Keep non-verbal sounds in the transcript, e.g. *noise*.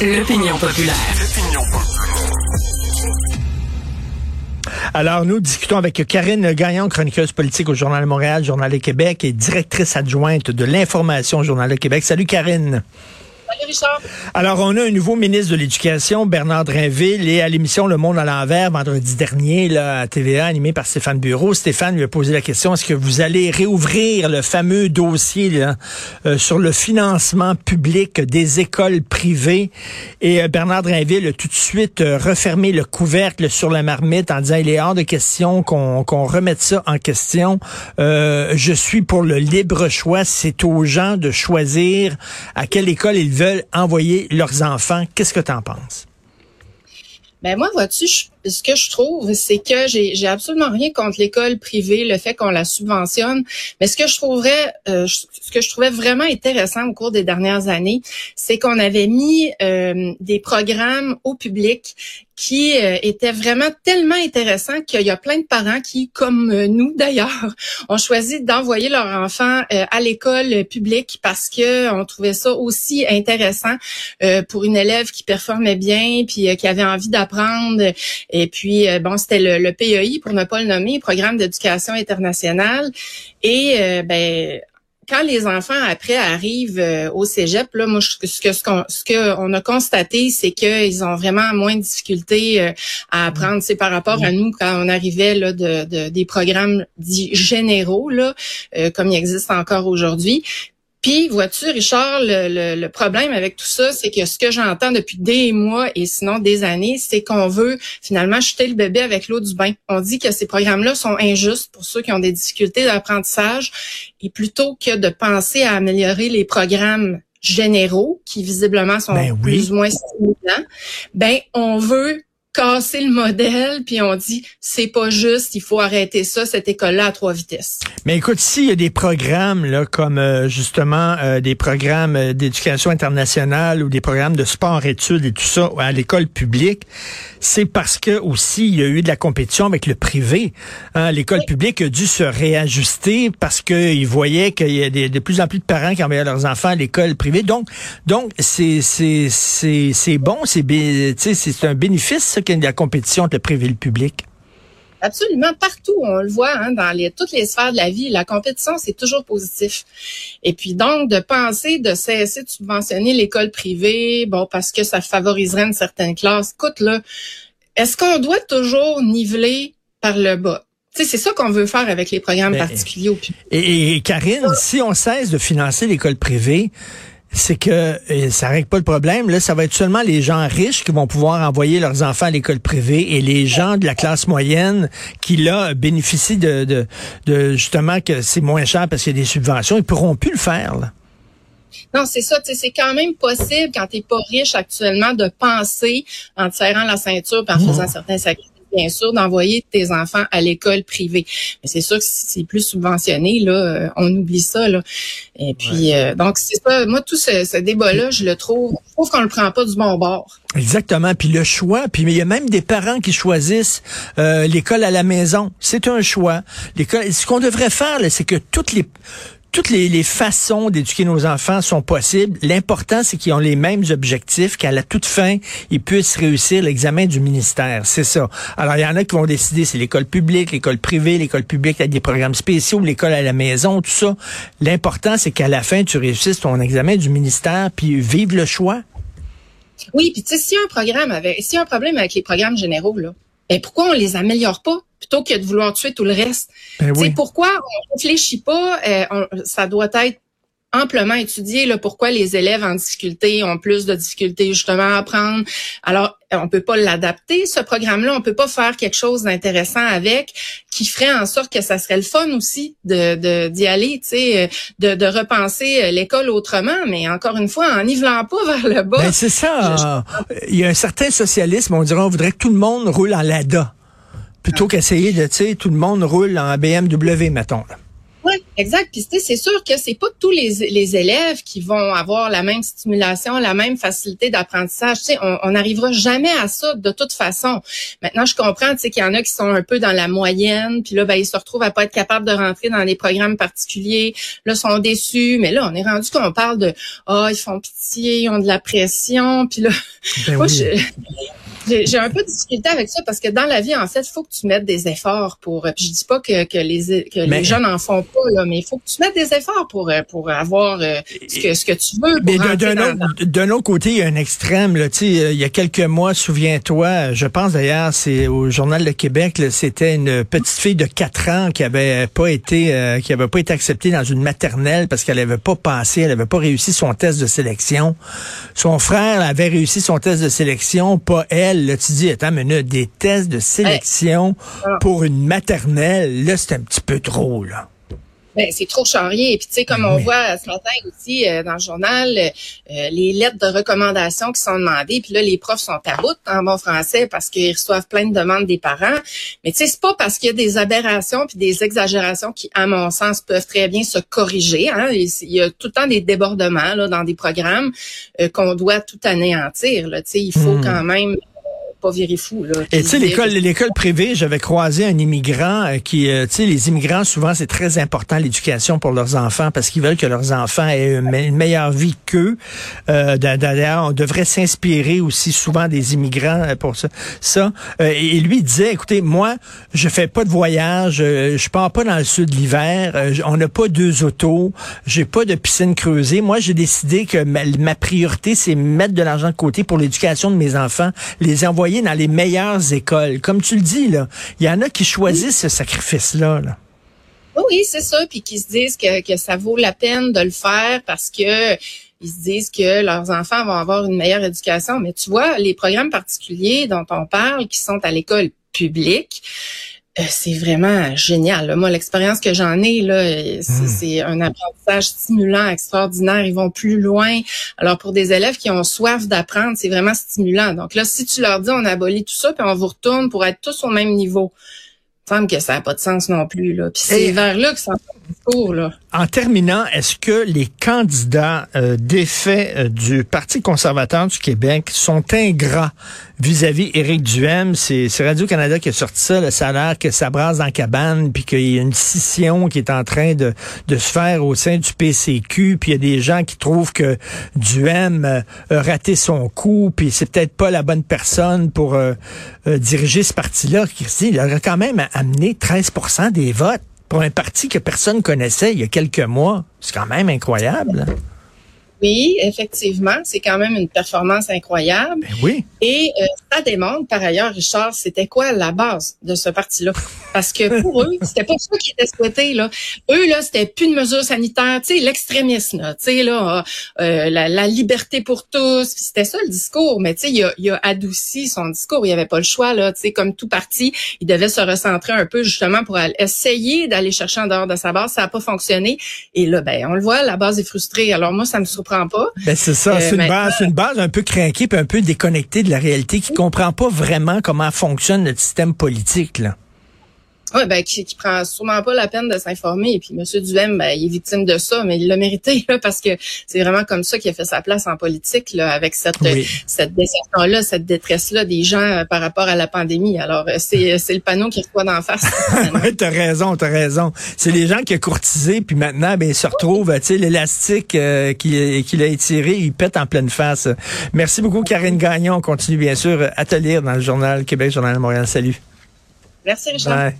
L'opinion populaire. Alors, nous discutons avec Karine Gagnon, chroniqueuse politique au Journal de Montréal, Journal de Québec et directrice adjointe de l'information au Journal de Québec. Salut Karine. Alors, on a un nouveau ministre de l'Éducation, Bernard Drinville, et à l'émission Le Monde à l'envers, vendredi dernier, là, à TVA, animé par Stéphane Bureau, Stéphane lui a posé la question, est-ce que vous allez réouvrir le fameux dossier là, euh, sur le financement public des écoles privées? Et euh, Bernard Drinville a tout de suite euh, refermé le couvercle sur la marmite en disant, il est hors de question qu'on remette ça en question. je suis pour le libre choix. C'est aux gens de choisir à quelle école ils veulent envoyer leurs enfants. Qu'est-ce que tu en penses? Ben moi, vois-tu, ce que je trouve, c'est que j'ai, absolument rien contre l'école privée, le fait qu'on la subventionne. Mais ce que je trouverais, euh, trouvais vraiment intéressant au cours des dernières années, c'est qu'on avait mis euh, des programmes au public qui euh, était vraiment tellement intéressant qu'il y a plein de parents qui, comme euh, nous *laughs* d'ailleurs, ont choisi d'envoyer leur enfant euh, à l'école publique parce que on trouvait ça aussi intéressant pour une élève qui performait bien puis qui avait envie d'apprendre. Et puis bon, c'était le, le, PEI pour ne pas le nommer, Programme d'éducation internationale. Et ben quand les enfants après arrivent euh, au cégep, là, moi, ce que ce qu'on ce que on a constaté, c'est qu'ils ont vraiment moins de difficultés euh, à apprendre. C'est par rapport à nous quand on arrivait là de, des programmes dits généraux là, euh, comme il existe encore aujourd'hui. Puis, vois-tu, Richard, le, le, problème avec tout ça, c'est que ce que j'entends depuis des mois et sinon des années, c'est qu'on veut finalement jeter le bébé avec l'eau du bain. On dit que ces programmes-là sont injustes pour ceux qui ont des difficultés d'apprentissage et plutôt que de penser à améliorer les programmes généraux qui visiblement sont ben plus ou moins stimulants, ben on veut casser le modèle, puis on dit c'est pas juste, il faut arrêter ça, cette école-là à trois vitesses. Mais écoute, s'il y a des programmes là, comme euh, justement euh, des programmes euh, d'éducation internationale ou des programmes de sport-études et tout ça à l'école publique, c'est parce que aussi il y a eu de la compétition avec le privé. Hein. L'école publique a dû se réajuster parce qu'ils voyaient qu'il y a de plus en plus de parents qui envoyaient leurs enfants à l'école privée. Donc, donc c'est c'est c'est c'est bon, c'est c'est un bénéfice qu'il y ait de la compétition entre le privé et le public? Absolument, partout, on le voit hein, dans les, toutes les sphères de la vie, la compétition, c'est toujours positif. Et puis donc, de penser de cesser de subventionner l'école privée, bon, parce que ça favoriserait une certaine classe. Écoute, là, est-ce qu'on doit toujours niveler par le bas? c'est ça qu'on veut faire avec les programmes particuliers au public. et Karine, si on cesse de financer l'école privée, c'est que ça règle pas le problème. Là, ça va être seulement les gens riches qui vont pouvoir envoyer leurs enfants à l'école privée et les gens de la classe moyenne qui là bénéficient de, de, justement que c'est moins cher parce qu'il y a des subventions, ils pourront plus le faire. Là. Non, c'est ça. C'est quand même possible quand tu n'es pas riche actuellement de penser en te serrant la ceinture et en faisant certains sacrifices bien sûr, d'envoyer tes enfants à l'école privée. Mais c'est sûr que si c'est plus subventionné, là, euh, on oublie ça. Là. Et puis, euh, donc, c'est ça. Moi, tout ce, débat-là, je le trouve, je trouve qu'on le prend pas du bon bord. Exactement. Puis le choix, puis il y a même des parents qui choisissent euh, l'école à la maison. C'est un choix. L'école, ce qu'on devrait faire, c'est que toutes les toutes les, façons d'éduquer nos enfants sont possibles. L'important, c'est qu'ils ont les mêmes objectifs, qu'à la toute fin, ils puissent réussir l'examen du ministère. C'est ça. Alors, il y en a qui vont décider, c'est l'école publique, l'école privée, l'école publique avec des programmes spéciaux, l'école à la maison, tout ça. L'important, c'est qu'à la fin, tu réussisses ton examen du ministère, puis vive le choix. Oui, puis tu sais, s'il y a un programme avec, s'il y a un problème avec les programmes généraux, là, ben pourquoi on les améliore pas? plutôt que de vouloir tuer tout le reste? Ben pourquoi on réfléchit pas, euh, ça doit être amplement étudié là, pourquoi les élèves en difficulté ont plus de difficultés justement à apprendre. Alors, on peut pas l'adapter, ce programme-là. On peut pas faire quelque chose d'intéressant avec qui ferait en sorte que ça serait le fun aussi de d'y aller, tu sais, euh, de, de repenser euh, l'école autrement. Mais encore une fois, en nivelant pas *laughs* vers le bas. Ben c'est ça. Il y a un certain socialisme. On dirait on voudrait que tout le monde roule en LADA plutôt qu'essayer de, tu sais, tout le monde roule en BMW, mettons. Exact. Puis c'est sûr que c'est pas tous les, les, élèves qui vont avoir la même stimulation, la même facilité d'apprentissage. Tu sais, on n'arrivera jamais à ça de toute façon. Maintenant, je comprends, tu sais, qu'il y en a qui sont un peu dans la moyenne, puis là, ben, ils se retrouvent à pas être capables de rentrer dans des programmes particuliers. Là, sont déçus. Mais là, on est rendu qu'on parle de, ah, oh, ils font pitié, ils ont de la pression. Puis là, ben moi, je, j'ai un peu de difficulté avec ça parce que dans la vie, en fait, il faut que tu mettes des efforts pour. Puis je dis pas que, que les que les jeunes en font pas là, mais il faut que tu mettes des efforts pour euh, pour avoir euh, ce que ce que tu veux. mais d'un autre, autre, côté, il y a un extrême. Là, euh, il y a quelques mois, souviens-toi, je pense d'ailleurs, c'est au journal de Québec, c'était une petite fille de 4 ans qui avait pas été qui avait pas été acceptée dans une maternelle parce qu'elle avait pas passé, elle avait pas réussi son test de sélection. Son frère avait réussi son test de sélection, pas elle Là, tu dis, attends, mais là, des tests de sélection pour une maternelle, là, c'est un petit peu trop, là. Ben, c'est trop charrier. Et puis, tu sais, comme on voit ce matin aussi euh, dans le journal, euh, les lettres de recommandation qui sont demandées, puis là, les profs sont à bout en bon français parce qu'ils reçoivent plein de demandes des parents. Mais tu sais, c'est pas parce qu'il y a des aberrations puis des exagérations qui, à mon sens, peuvent très bien se corriger. Hein. Il y a tout le temps des débordements là, dans des programmes euh, qu'on doit tout anéantir. Tu sais, il faut hmm. quand même pas virer fou. Là, Et tu sais, l'école, l'école privée, j'avais croisé un immigrant euh, qui, euh, tu sais, les immigrants, souvent, c'est très important l'éducation pour leurs enfants parce qu'ils veulent que leurs enfants aient une, meilleure vie qu'eux. Euh, D'ailleurs, on devrait s'inspirer aussi souvent des immigrants euh, pour ça. ça. et lui disait, écoutez, moi, je fais pas de voyage, je pars pas dans le sud l'hiver, on n'a pas deux autos, j'ai pas de piscine creusée. Moi, j'ai décidé que ma, ma priorité, c'est mettre de l'argent de côté pour l'éducation de mes enfants, les envoyer dans les meilleures écoles. Comme tu le dis, là, il y en a qui choisissent ce sacrifice-là. Oui, c'est ça, puis qui se disent que, ça vaut la peine de le faire parce que ils se disent que leurs enfants vont avoir une meilleure éducation. Mais tu vois, les programmes particuliers dont on parle, qui sont à l'école publique, c'est vraiment génial. Moi, l'expérience que j'en ai, là, hmm. c'est un apprentissage stimulant, extraordinaire. Ils vont plus loin. Alors, pour des élèves qui ont soif d'apprendre, c'est vraiment stimulant. Donc là, si tu leur dis, on abolit tout ça, puis on vous retourne pour être tous au même niveau, il semble que ça n'a pas de sens non plus. Là. Puis c'est vers là que ça En terminant, est-ce que les candidats euh, défaits euh, du Parti conservateur du Québec sont ingrats vis-à-vis Éric Duhem? C'est Radio-Canada qui a sorti ça, le salaire que ça brasse dans la cabane, puis qu'il y a une scission qui est en train de, se faire au sein du PCQ, puis il y a des gens qui trouvent que Duhem euh, a raté son coup, puis c'est peut-être pas la bonne personne pour euh, diriger ce parti-là. Il aurait quand même amené 13% des votes pour un parti que personne connaissait il y a quelques mois. C'est quand même incroyable. Oui, effectivement, c'est quand même une performance incroyable. Ben oui. Et euh, ça démontre, par ailleurs, Richard, c'était quoi la base de ce parti-là? Parce que pour eux, *laughs* c'était pas ça qui était souhaité là. Eux là, c'était plus de mesures sanitaires, tu sais, l'extrémisme, tu sais là, euh, la, liberté pour tous. C'était ça le discours. Mais tu sais, il a, il a adouci son discours. Il avait pas le choix là, tu sais, comme tout parti, il devait se recentrer un peu justement pour essayer d'aller chercher en dehors de sa base. Ça a pas fonctionné. Et là, ben, on le voit, la base est frustrée. Alors moi, ça me surprend pas. Ben c'est ça, c'est une euh, base, une base un peu craquée puis un peu déconnectée de la réalité qui comprend pas vraiment comment fonctionne notre système politique là. Oui, ben, qui, qui prend sûrement pas la peine de s'informer. Et puis, M. Duhem, ben, il est victime de ça, mais il l'a mérité, là, parce que c'est vraiment comme ça qu'il a fait sa place en politique, là, avec cette, cette déception-là, cette détresse-là des gens euh, par rapport à la pandémie. Alors, euh, c'est, euh, c'est le panneau qui reçoit d'en face. *laughs* oui, t'as raison, t'as raison. C'est les gens qui ont courtisé, puis maintenant, ben, ils se retrouvent, tu sais, l'élastique euh, qu'il a étiré, il pète en pleine face. Merci beaucoup, Karine Gagnon. On continue, bien sûr, à te lire dans le journal Québec, Journal de Montréal. Salut. Merci, Richard.